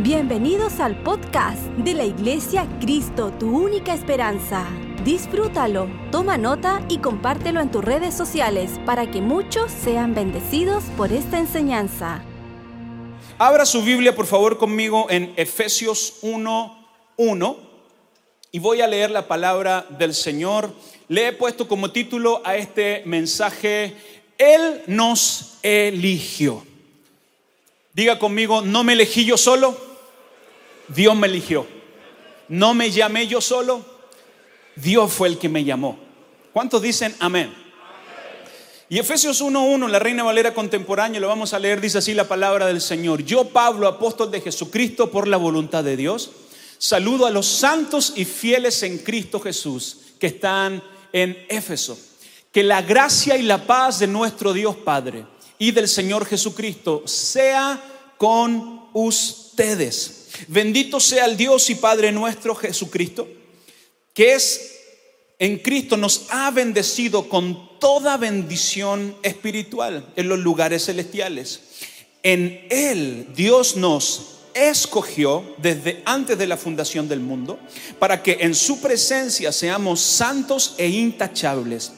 Bienvenidos al podcast de la Iglesia Cristo, tu única esperanza. Disfrútalo, toma nota y compártelo en tus redes sociales para que muchos sean bendecidos por esta enseñanza. Abra su Biblia por favor conmigo en Efesios 1.1 y voy a leer la palabra del Señor. Le he puesto como título a este mensaje, Él nos eligió. Diga conmigo, no me elegí yo solo, Dios me eligió. No me llamé yo solo, Dios fue el que me llamó. ¿Cuántos dicen amén? Y Efesios 1.1, la Reina Valera contemporánea, lo vamos a leer, dice así la palabra del Señor. Yo, Pablo, apóstol de Jesucristo, por la voluntad de Dios, saludo a los santos y fieles en Cristo Jesús que están en Éfeso. Que la gracia y la paz de nuestro Dios Padre y del Señor Jesucristo sea con ustedes. Bendito sea el Dios y Padre nuestro Jesucristo, que es en Cristo nos ha bendecido con toda bendición espiritual en los lugares celestiales. En Él Dios nos escogió desde antes de la fundación del mundo para que en su presencia seamos santos e intachables.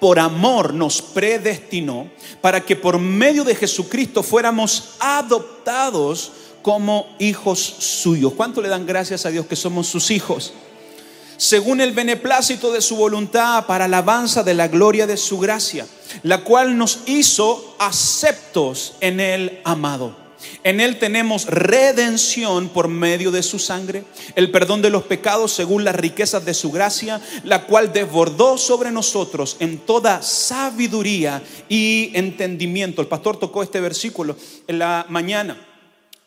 Por amor nos predestinó para que por medio de Jesucristo fuéramos adoptados como hijos suyos. ¿Cuánto le dan gracias a Dios que somos sus hijos? Según el beneplácito de su voluntad para alabanza de la gloria de su gracia, la cual nos hizo aceptos en el amado. En Él tenemos redención por medio de su sangre, el perdón de los pecados según las riquezas de su gracia, la cual desbordó sobre nosotros en toda sabiduría y entendimiento. El pastor tocó este versículo en la mañana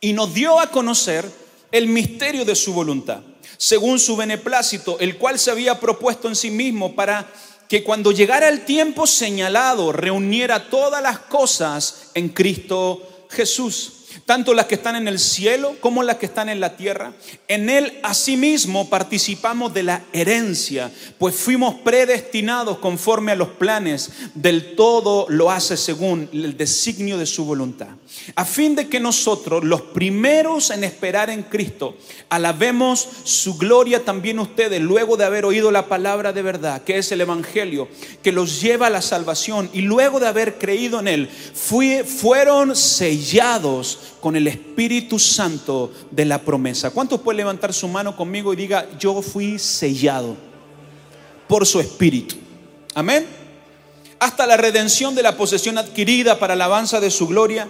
y nos dio a conocer el misterio de su voluntad, según su beneplácito, el cual se había propuesto en sí mismo para que cuando llegara el tiempo señalado reuniera todas las cosas en Cristo Jesús tanto las que están en el cielo como las que están en la tierra. En Él asimismo participamos de la herencia, pues fuimos predestinados conforme a los planes del todo lo hace según el designio de su voluntad, a fin de que nosotros, los primeros en esperar en Cristo, alabemos su gloria también ustedes, luego de haber oído la palabra de verdad, que es el Evangelio, que los lleva a la salvación, y luego de haber creído en Él, fueron sellados con el Espíritu Santo de la promesa. ¿Cuántos pueden levantar su mano conmigo y diga, yo fui sellado por su Espíritu? Amén. Hasta la redención de la posesión adquirida para alabanza de su gloria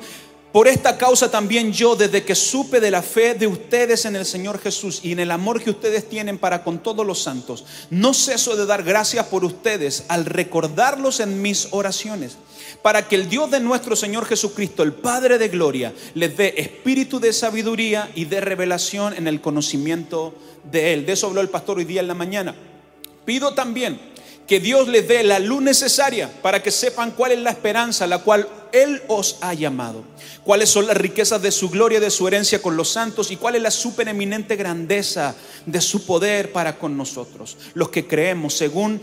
por esta causa también yo, desde que supe de la fe de ustedes en el Señor Jesús y en el amor que ustedes tienen para con todos los santos, no ceso de dar gracias por ustedes al recordarlos en mis oraciones, para que el Dios de nuestro Señor Jesucristo, el Padre de Gloria, les dé espíritu de sabiduría y de revelación en el conocimiento de Él. De eso habló el pastor hoy día en la mañana. Pido también que Dios les dé la luz necesaria para que sepan cuál es la esperanza a la cual Él os ha llamado, cuáles son las riquezas de su gloria, de su herencia con los santos y cuál es la supereminente grandeza de su poder para con nosotros, los que creemos según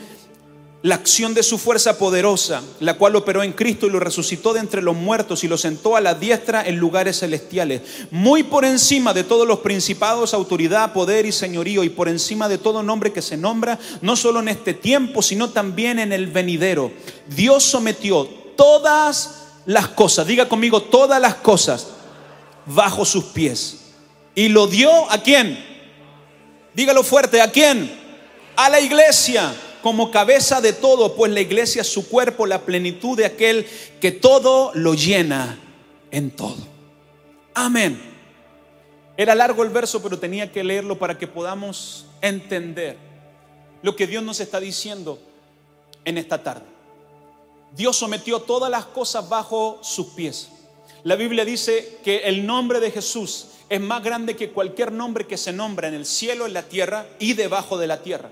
la acción de su fuerza poderosa, la cual operó en Cristo y lo resucitó de entre los muertos y lo sentó a la diestra en lugares celestiales, muy por encima de todos los principados, autoridad, poder y señorío, y por encima de todo nombre que se nombra, no solo en este tiempo, sino también en el venidero. Dios sometió todas las cosas, diga conmigo, todas las cosas bajo sus pies. Y lo dio a quién? Dígalo fuerte, ¿a quién? A la iglesia como cabeza de todo, pues la iglesia es su cuerpo, la plenitud de aquel que todo lo llena en todo. Amén. Era largo el verso, pero tenía que leerlo para que podamos entender lo que Dios nos está diciendo en esta tarde. Dios sometió todas las cosas bajo sus pies. La Biblia dice que el nombre de Jesús es más grande que cualquier nombre que se nombra en el cielo, en la tierra y debajo de la tierra.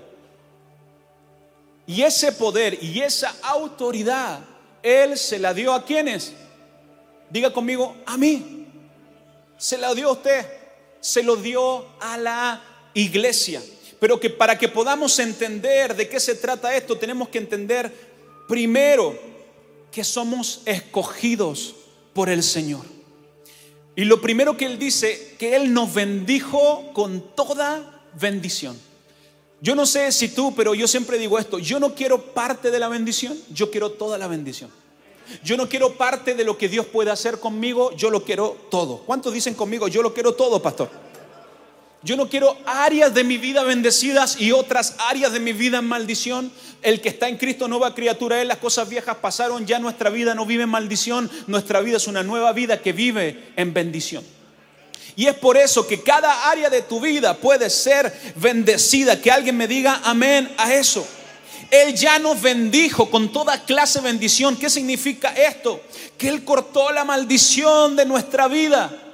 Y ese poder y esa autoridad, Él se la dio a quienes. Diga conmigo, a mí. Se la dio a usted. Se lo dio a la iglesia. Pero que para que podamos entender de qué se trata esto, tenemos que entender primero que somos escogidos por el Señor. Y lo primero que Él dice, que Él nos bendijo con toda bendición. Yo no sé si tú, pero yo siempre digo esto, yo no quiero parte de la bendición, yo quiero toda la bendición. Yo no quiero parte de lo que Dios puede hacer conmigo, yo lo quiero todo. ¿Cuántos dicen conmigo, yo lo quiero todo, pastor? Yo no quiero áreas de mi vida bendecidas y otras áreas de mi vida en maldición. El que está en Cristo nueva criatura es, las cosas viejas pasaron, ya nuestra vida no vive en maldición, nuestra vida es una nueva vida que vive en bendición. Y es por eso que cada área de tu vida puede ser bendecida. Que alguien me diga amén a eso. Él ya nos bendijo con toda clase de bendición. ¿Qué significa esto? Que Él cortó la maldición de nuestra vida.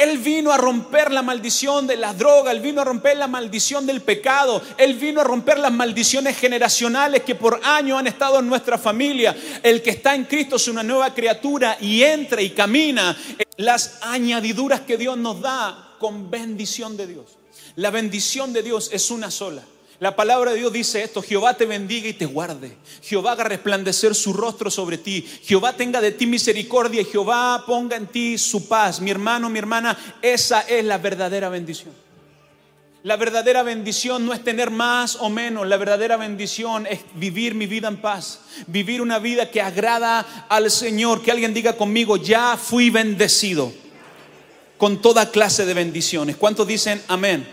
Él vino a romper la maldición de la droga, Él vino a romper la maldición del pecado, Él vino a romper las maldiciones generacionales que por años han estado en nuestra familia. El que está en Cristo es una nueva criatura y entra y camina las añadiduras que Dios nos da con bendición de Dios. La bendición de Dios es una sola. La palabra de Dios dice esto, Jehová te bendiga y te guarde. Jehová haga resplandecer su rostro sobre ti. Jehová tenga de ti misericordia y Jehová ponga en ti su paz. Mi hermano, mi hermana, esa es la verdadera bendición. La verdadera bendición no es tener más o menos, la verdadera bendición es vivir mi vida en paz, vivir una vida que agrada al Señor, que alguien diga conmigo, ya fui bendecido con toda clase de bendiciones. ¿Cuántos dicen amén?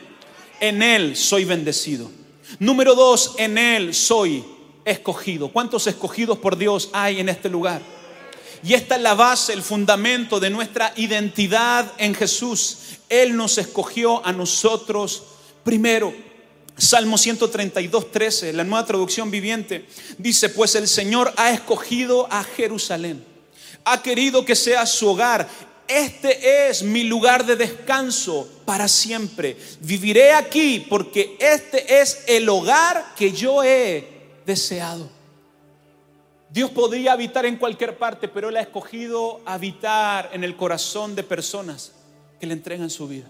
En Él soy bendecido. Número dos, en Él soy escogido. ¿Cuántos escogidos por Dios hay en este lugar? Y esta es la base, el fundamento de nuestra identidad en Jesús. Él nos escogió a nosotros primero. Salmo 132, 13, la nueva traducción viviente, dice, pues el Señor ha escogido a Jerusalén, ha querido que sea su hogar este es mi lugar de descanso para siempre. Viviré aquí porque este es el hogar que yo he deseado. Dios podría habitar en cualquier parte, pero Él ha escogido habitar en el corazón de personas que le entregan su vida.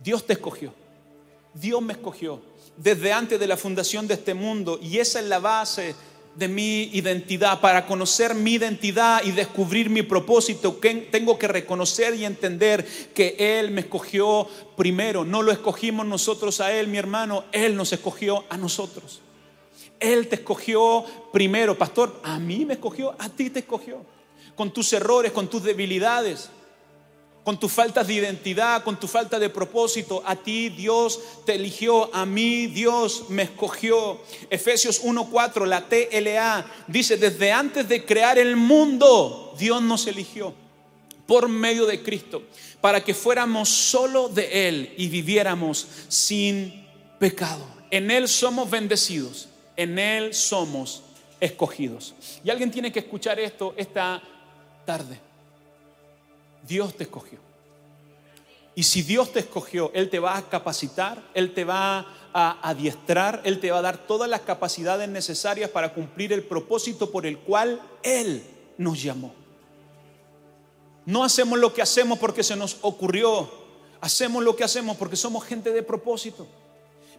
Dios te escogió. Dios me escogió desde antes de la fundación de este mundo y esa es la base de mi identidad, para conocer mi identidad y descubrir mi propósito, tengo que reconocer y entender que Él me escogió primero. No lo escogimos nosotros a Él, mi hermano, Él nos escogió a nosotros. Él te escogió primero, pastor, a mí me escogió, a ti te escogió, con tus errores, con tus debilidades con tus faltas de identidad, con tu falta de propósito. A ti Dios te eligió, a mí Dios me escogió. Efesios 1.4, la TLA, dice, desde antes de crear el mundo, Dios nos eligió por medio de Cristo, para que fuéramos solo de Él y viviéramos sin pecado. En Él somos bendecidos, en Él somos escogidos. Y alguien tiene que escuchar esto esta tarde. Dios te escogió. Y si Dios te escogió, Él te va a capacitar, Él te va a adiestrar, Él te va a dar todas las capacidades necesarias para cumplir el propósito por el cual Él nos llamó. No hacemos lo que hacemos porque se nos ocurrió, hacemos lo que hacemos porque somos gente de propósito.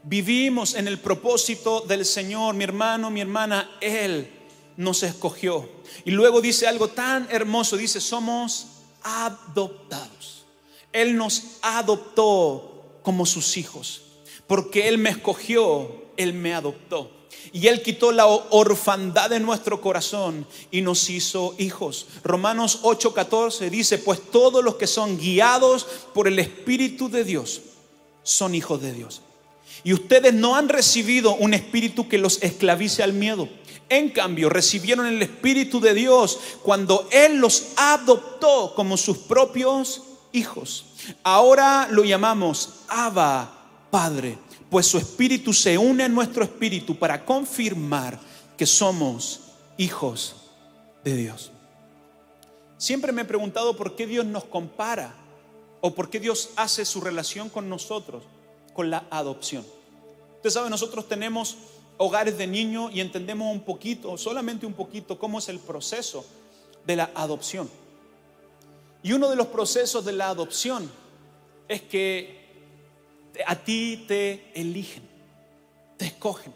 Vivimos en el propósito del Señor, mi hermano, mi hermana, Él nos escogió. Y luego dice algo tan hermoso, dice, somos adoptados. Él nos adoptó como sus hijos, porque Él me escogió, Él me adoptó. Y Él quitó la orfandad de nuestro corazón y nos hizo hijos. Romanos 8:14 dice, pues todos los que son guiados por el Espíritu de Dios son hijos de Dios. Y ustedes no han recibido un espíritu que los esclavice al miedo en cambio, recibieron el Espíritu de Dios cuando Él los adoptó como sus propios hijos. Ahora lo llamamos Abba Padre, pues su Espíritu se une a nuestro Espíritu para confirmar que somos hijos de Dios. Siempre me he preguntado por qué Dios nos compara o por qué Dios hace su relación con nosotros con la adopción. Usted sabe, nosotros tenemos hogares de niños y entendemos un poquito, solamente un poquito, cómo es el proceso de la adopción. Y uno de los procesos de la adopción es que a ti te eligen, te escogen.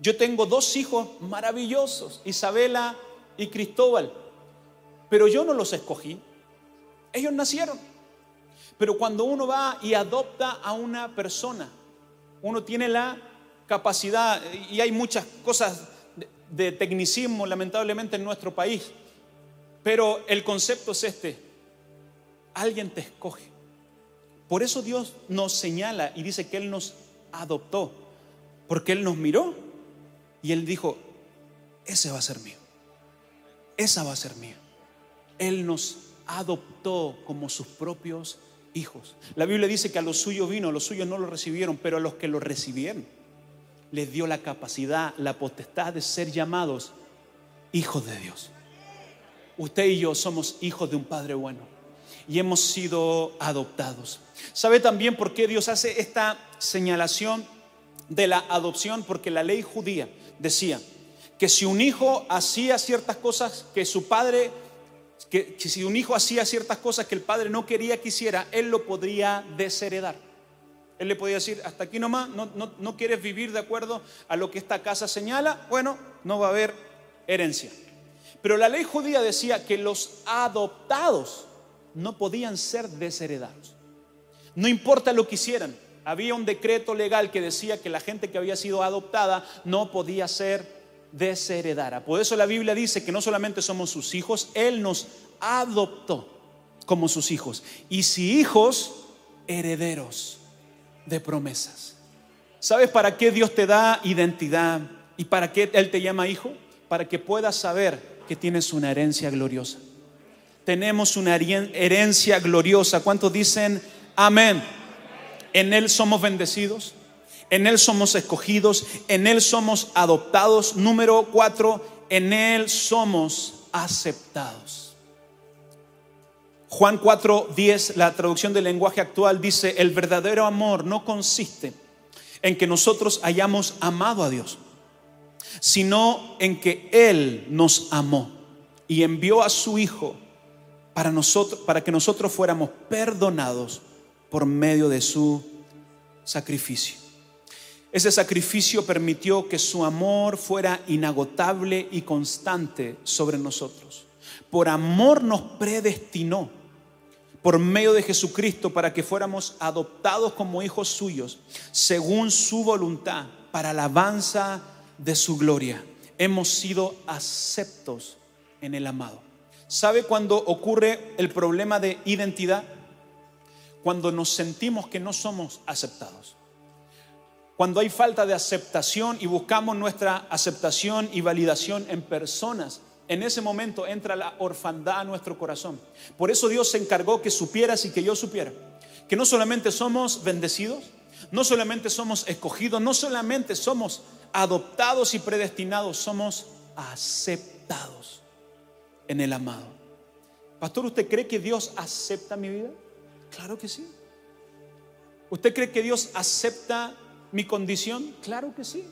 Yo tengo dos hijos maravillosos, Isabela y Cristóbal, pero yo no los escogí. Ellos nacieron. Pero cuando uno va y adopta a una persona, uno tiene la capacidad, y hay muchas cosas de, tecnicismo lamentablemente en nuestro país, pero el concepto es este, alguien te escoge. Por eso Dios nos señala y dice que Él nos adoptó, porque Él nos miró y Él dijo, ese va a ser mío, esa va a ser mía. Él nos adoptó como sus propios hijos. La Biblia dice que a los suyos vino, a los suyos no lo recibieron, pero a los que lo recibieron les dio la capacidad, la potestad de ser llamados hijos de Dios. Usted y yo somos hijos de un Padre bueno y hemos sido adoptados. ¿Sabe también por qué Dios hace esta señalación de la adopción? Porque la ley judía decía que si un hijo hacía ciertas cosas que su padre que, si un hijo hacía ciertas cosas que el padre no quería que hiciera, él lo podría desheredar. Él le podía decir, hasta aquí nomás, no, no, no quieres vivir de acuerdo a lo que esta casa señala, bueno, no va a haber herencia. Pero la ley judía decía que los adoptados no podían ser desheredados. No importa lo que hicieran. Había un decreto legal que decía que la gente que había sido adoptada no podía ser desheredara. Por eso la Biblia dice que no solamente somos sus hijos, Él nos adoptó como sus hijos. Y si hijos, herederos de promesas. ¿Sabes para qué Dios te da identidad y para qué Él te llama hijo? Para que puedas saber que tienes una herencia gloriosa. Tenemos una herencia gloriosa. ¿Cuántos dicen amén? En Él somos bendecidos en Él somos escogidos, en Él somos adoptados. Número cuatro, en Él somos aceptados. Juan 4, 10, la traducción del lenguaje actual dice, el verdadero amor no consiste en que nosotros hayamos amado a Dios, sino en que Él nos amó y envió a su Hijo para, nosotros, para que nosotros fuéramos perdonados por medio de su sacrificio. Ese sacrificio permitió que su amor fuera inagotable y constante sobre nosotros. Por amor nos predestinó por medio de Jesucristo para que fuéramos adoptados como hijos suyos, según su voluntad, para alabanza de su gloria. Hemos sido aceptos en el amado. ¿Sabe cuando ocurre el problema de identidad? Cuando nos sentimos que no somos aceptados cuando hay falta de aceptación y buscamos nuestra aceptación y validación en personas, en ese momento entra la orfandad a nuestro corazón. Por eso Dios se encargó que supieras y que yo supiera que no solamente somos bendecidos, no solamente somos escogidos, no solamente somos adoptados y predestinados, somos aceptados en el amado. Pastor, ¿usted cree que Dios acepta mi vida? Claro que sí. ¿Usted cree que Dios acepta mi condición? Claro que sí.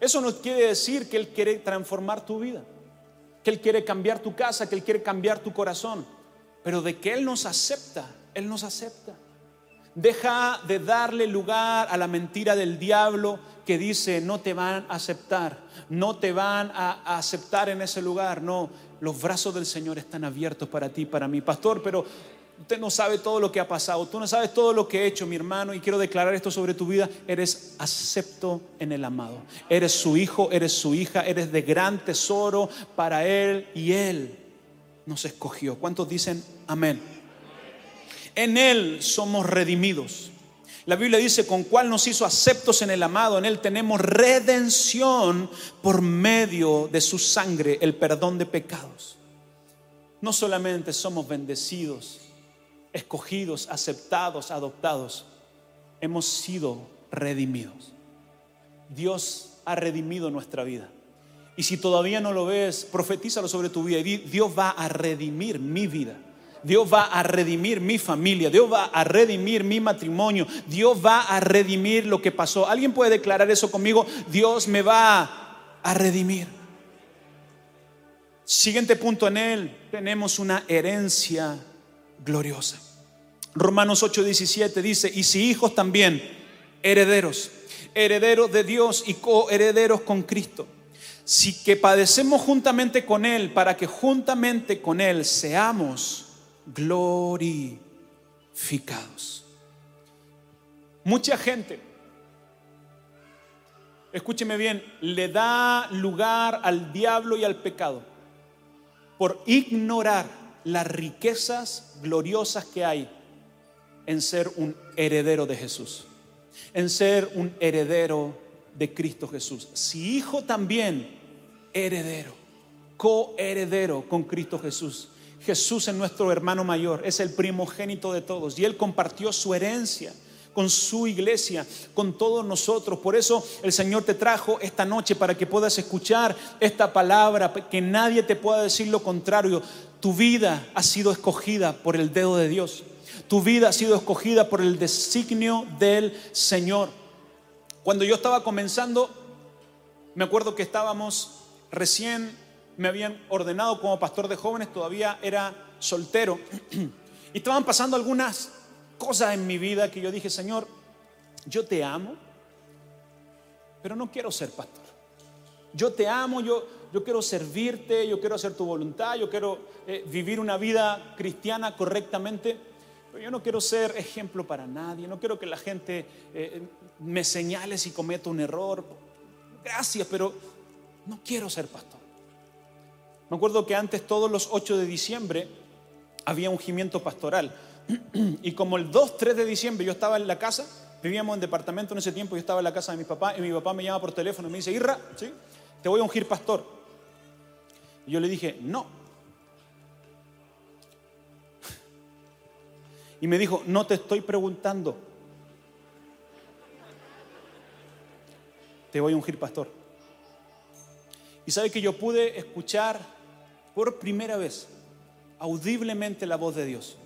Eso no quiere decir que Él quiere transformar tu vida, que Él quiere cambiar tu casa, que Él quiere cambiar tu corazón, pero de que Él nos acepta, Él nos acepta. Deja de darle lugar a la mentira del diablo que dice no te van a aceptar, no te van a, aceptar en ese lugar. No, los brazos del Señor están abiertos para ti, para mí. Pastor, pero Usted no sabe todo lo que ha pasado, tú no sabes todo lo que he hecho, mi hermano, y quiero declarar esto sobre tu vida. Eres acepto en el amado. Eres su hijo, eres su hija, eres de gran tesoro para Él y Él nos escogió. ¿Cuántos dicen amén? En Él somos redimidos. La Biblia dice, con cuál nos hizo aceptos en el amado, en Él tenemos redención por medio de su sangre, el perdón de pecados. No solamente somos bendecidos, escogidos, aceptados, adoptados, hemos sido redimidos. Dios ha redimido nuestra vida. Y si todavía no lo ves, profetízalo sobre tu vida. Dios va a redimir mi vida. Dios va a redimir mi familia. Dios va a redimir mi matrimonio. Dios va a redimir lo que pasó. ¿Alguien puede declarar eso conmigo? Dios me va a redimir. Siguiente punto en él, tenemos una herencia gloriosa. Romanos 8:17 dice, y si hijos también, herederos, herederos de Dios y coherederos con Cristo. Si que padecemos juntamente con Él para que juntamente con Él seamos glorificados. Mucha gente, escúcheme bien, le da lugar al diablo y al pecado por ignorar las riquezas gloriosas que hay en ser un heredero de Jesús, en ser un heredero de Cristo Jesús. Si hijo también, heredero, coheredero con Cristo Jesús. Jesús es nuestro hermano mayor, es el primogénito de todos y Él compartió su herencia con su iglesia, con todos nosotros. Por eso el Señor te trajo esta noche para que puedas escuchar esta palabra, que nadie te pueda decir lo contrario. Tu vida ha sido escogida por el dedo de Dios. Tu vida ha sido escogida por el designio del Señor. Cuando yo estaba comenzando, me acuerdo que estábamos recién, me habían ordenado como pastor de jóvenes, todavía era soltero. Y estaban pasando algunas cosas en mi vida que yo dije, Señor, yo te amo, pero no quiero ser pastor. Yo te amo, yo, yo quiero servirte, yo quiero hacer tu voluntad, yo quiero eh, vivir una vida cristiana correctamente, pero yo no quiero ser ejemplo para nadie, no quiero que la gente eh, me señale si cometo un error. Gracias, pero no quiero ser pastor. Me acuerdo que antes, todos los 8 de diciembre, había ungimiento pastoral. Y como el 2, 3 de diciembre yo estaba en la casa, vivíamos en departamento en ese tiempo, yo estaba en la casa de mi papá y mi papá me llama por teléfono y me dice, Irra, ¿sí? te voy a ungir pastor. Y yo le dije, no. Y me dijo, no te estoy preguntando. Te voy a ungir pastor. Y sabe que yo pude escuchar por primera vez audiblemente la voz de Dios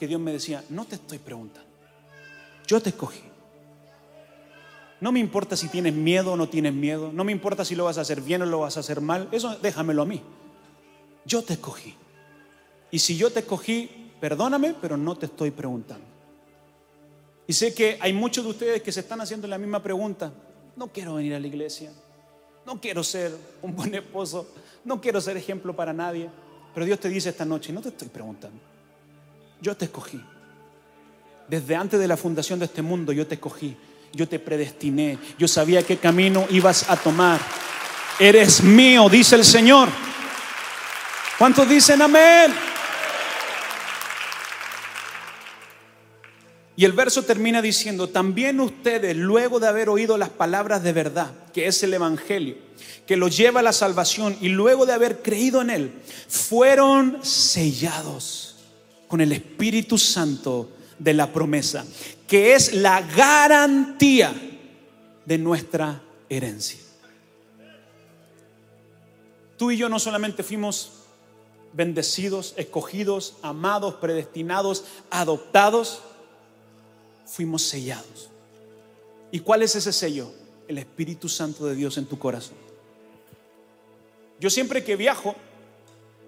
que Dios me decía, no te estoy preguntando, yo te escogí. No me importa si tienes miedo o no tienes miedo, no me importa si lo vas a hacer bien o lo vas a hacer mal, eso déjamelo a mí. Yo te escogí. Y si yo te escogí, perdóname, pero no te estoy preguntando. Y sé que hay muchos de ustedes que se están haciendo la misma pregunta. No quiero venir a la iglesia. No quiero ser un buen esposo. No quiero ser ejemplo para nadie. Pero Dios te dice esta noche, no te estoy preguntando. Yo te escogí. Desde antes de la fundación de este mundo yo te escogí. Yo te predestiné. Yo sabía qué camino ibas a tomar. Eres mío, dice el Señor. ¿Cuántos dicen amén? Y el verso termina diciendo, también ustedes, luego de haber oído las palabras de verdad, que es el Evangelio, que los lleva a la salvación, y luego de haber creído en él, fueron sellados con el Espíritu Santo de la promesa, que es la garantía de nuestra herencia. Tú y yo no solamente fuimos bendecidos, escogidos, amados, predestinados, adoptados, fuimos sellados. ¿Y cuál es ese sello? El Espíritu Santo de Dios en tu corazón. Yo siempre que viajo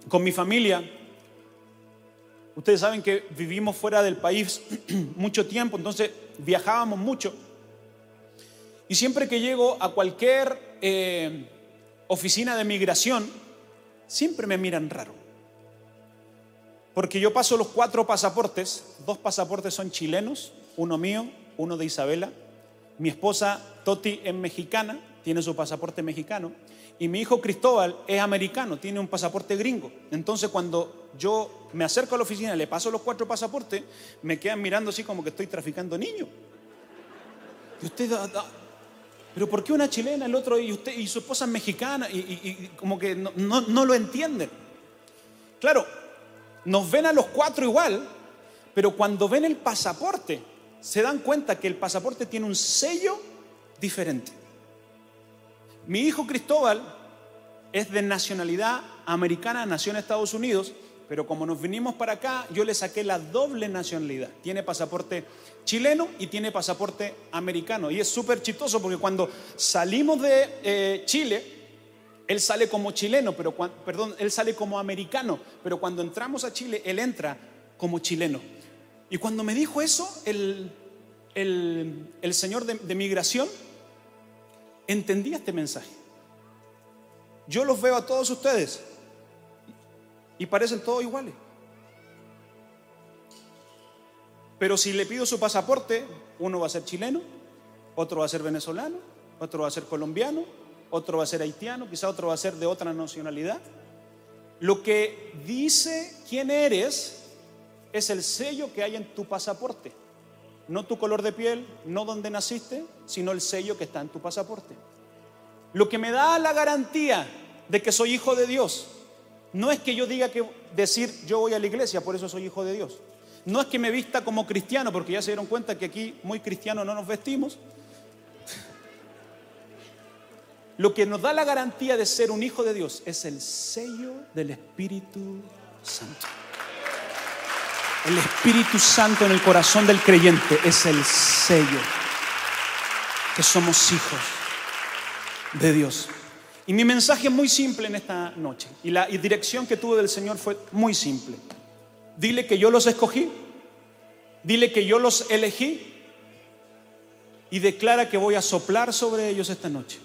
con mi familia, Ustedes saben que vivimos fuera del país mucho tiempo, entonces viajábamos mucho. Y siempre que llego a cualquier eh, oficina de migración, siempre me miran raro. Porque yo paso los cuatro pasaportes, dos pasaportes son chilenos, uno mío, uno de Isabela. Mi esposa Toti es mexicana, tiene su pasaporte mexicano. Y mi hijo Cristóbal es americano, tiene un pasaporte gringo. Entonces cuando yo me acerco a la oficina, le paso los cuatro pasaportes, me quedan mirando así como que estoy traficando niños. Y usted, pero ¿por qué una chilena, el otro y usted y su esposa es mexicana? Y, como que no, no lo entienden. Claro, nos ven a los cuatro igual, pero cuando ven el pasaporte, se dan cuenta que el pasaporte tiene un sello diferente. Mi hijo Cristóbal es de nacionalidad americana, nació en Estados Unidos, pero como nos vinimos para acá, yo le saqué la doble nacionalidad. Tiene pasaporte chileno y tiene pasaporte americano. Y es súper chistoso porque cuando salimos de eh, Chile, él sale como chileno, pero perdón, él sale como americano, pero cuando entramos a Chile, él entra como chileno. Y cuando me dijo eso, el, el, señor de migración, entendí este mensaje. Yo los veo a todos ustedes y parecen todos iguales. Pero si le pido su pasaporte, uno va a ser chileno, otro va a ser venezolano, otro va a ser colombiano, otro va a ser haitiano, quizá otro va a ser de otra nacionalidad. Lo que dice quién eres es el sello que hay en tu pasaporte. No tu color de piel, no donde naciste, sino el sello que está en tu pasaporte. Lo que me da la garantía de que soy hijo de Dios no es que yo diga que decir yo voy a la iglesia, por eso soy hijo de Dios. No es que me vista como cristiano, porque ya se dieron cuenta que aquí muy cristiano no nos vestimos. Lo que nos da la garantía de ser un hijo de Dios es el sello del Espíritu Santo. El Espíritu Santo en el corazón del creyente es el sello que somos hijos de Dios. Y mi mensaje es muy simple en esta noche. Y la dirección que tuve del Señor fue muy simple. Dile que yo los escogí. Dile que yo los elegí. Y declara que voy a soplar sobre ellos esta noche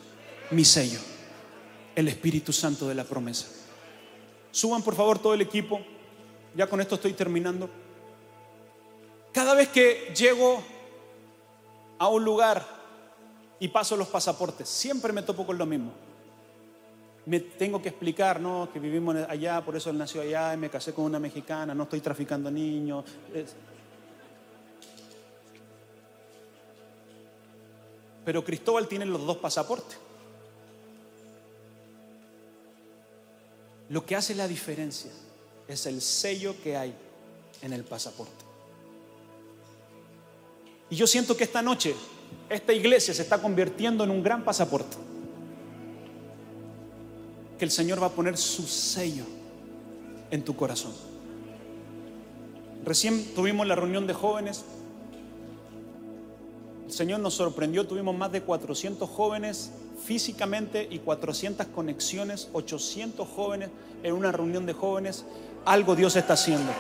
mi sello, el Espíritu Santo de la promesa. Suban por favor todo el equipo. Ya con esto estoy terminando. Cada vez que llego a un lugar y paso los pasaportes, siempre me topo con lo mismo me tengo que explicar, no, que vivimos allá, por eso él nació allá, y me casé con una mexicana, no estoy traficando niños. Pero Cristóbal tiene los dos pasaportes. Lo que hace la diferencia es el sello que hay en el pasaporte. Y yo siento que esta noche esta iglesia se está convirtiendo en un gran pasaporte que el Señor va a poner su sello en tu corazón. Recién tuvimos la reunión de jóvenes. El Señor nos sorprendió, tuvimos más de 400 jóvenes físicamente y 400 conexiones, 800 jóvenes en una reunión de jóvenes. Algo Dios está haciendo.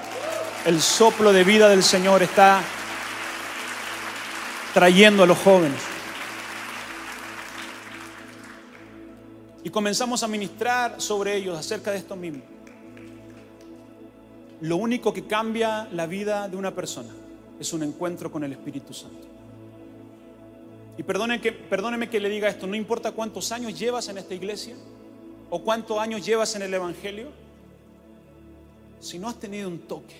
El soplo de vida del Señor está trayendo a los jóvenes. Y comenzamos a ministrar sobre ellos acerca de esto mismo. Lo único que cambia la vida de una persona es un encuentro con el Espíritu Santo. Y perdone que, que le diga esto, no importa cuántos años llevas en esta iglesia o cuántos años llevas en el Evangelio, si no has tenido un toque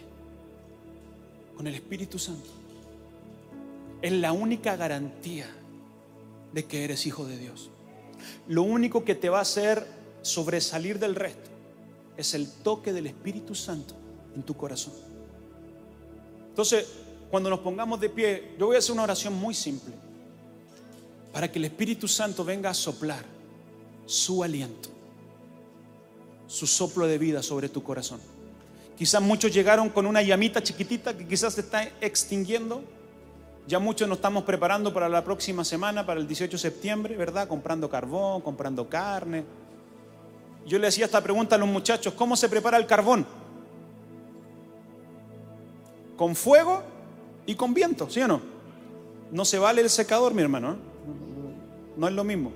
con el Espíritu Santo, es la única garantía de que eres hijo de Dios. Lo único que te va a hacer sobresalir del resto es el toque del Espíritu Santo en tu corazón. Entonces, cuando nos pongamos de pie, yo voy a hacer una oración muy simple para que el Espíritu Santo venga a soplar su aliento, su soplo de vida sobre tu corazón. Quizás muchos llegaron con una llamita chiquitita que quizás se está extinguiendo ya muchos nos estamos preparando para la próxima semana, para el 18 de septiembre, ¿verdad? Comprando carbón, comprando carne. Yo le hacía esta pregunta a los muchachos, ¿cómo se prepara el carbón? Con fuego y con viento, ¿sí o no? No se vale el secador, mi hermano. ¿eh? No es lo mismo.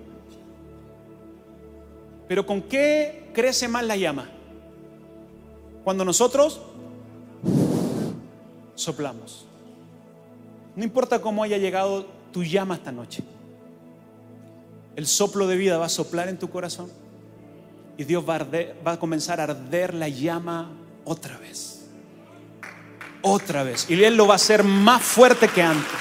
Pero ¿con qué crece más la llama? Cuando nosotros soplamos. No importa cómo haya llegado tu llama esta noche. El soplo de vida va a soplar en tu corazón y Dios va a, comenzar a arder la llama otra vez. Otra vez. Y Él lo va a hacer más fuerte que antes.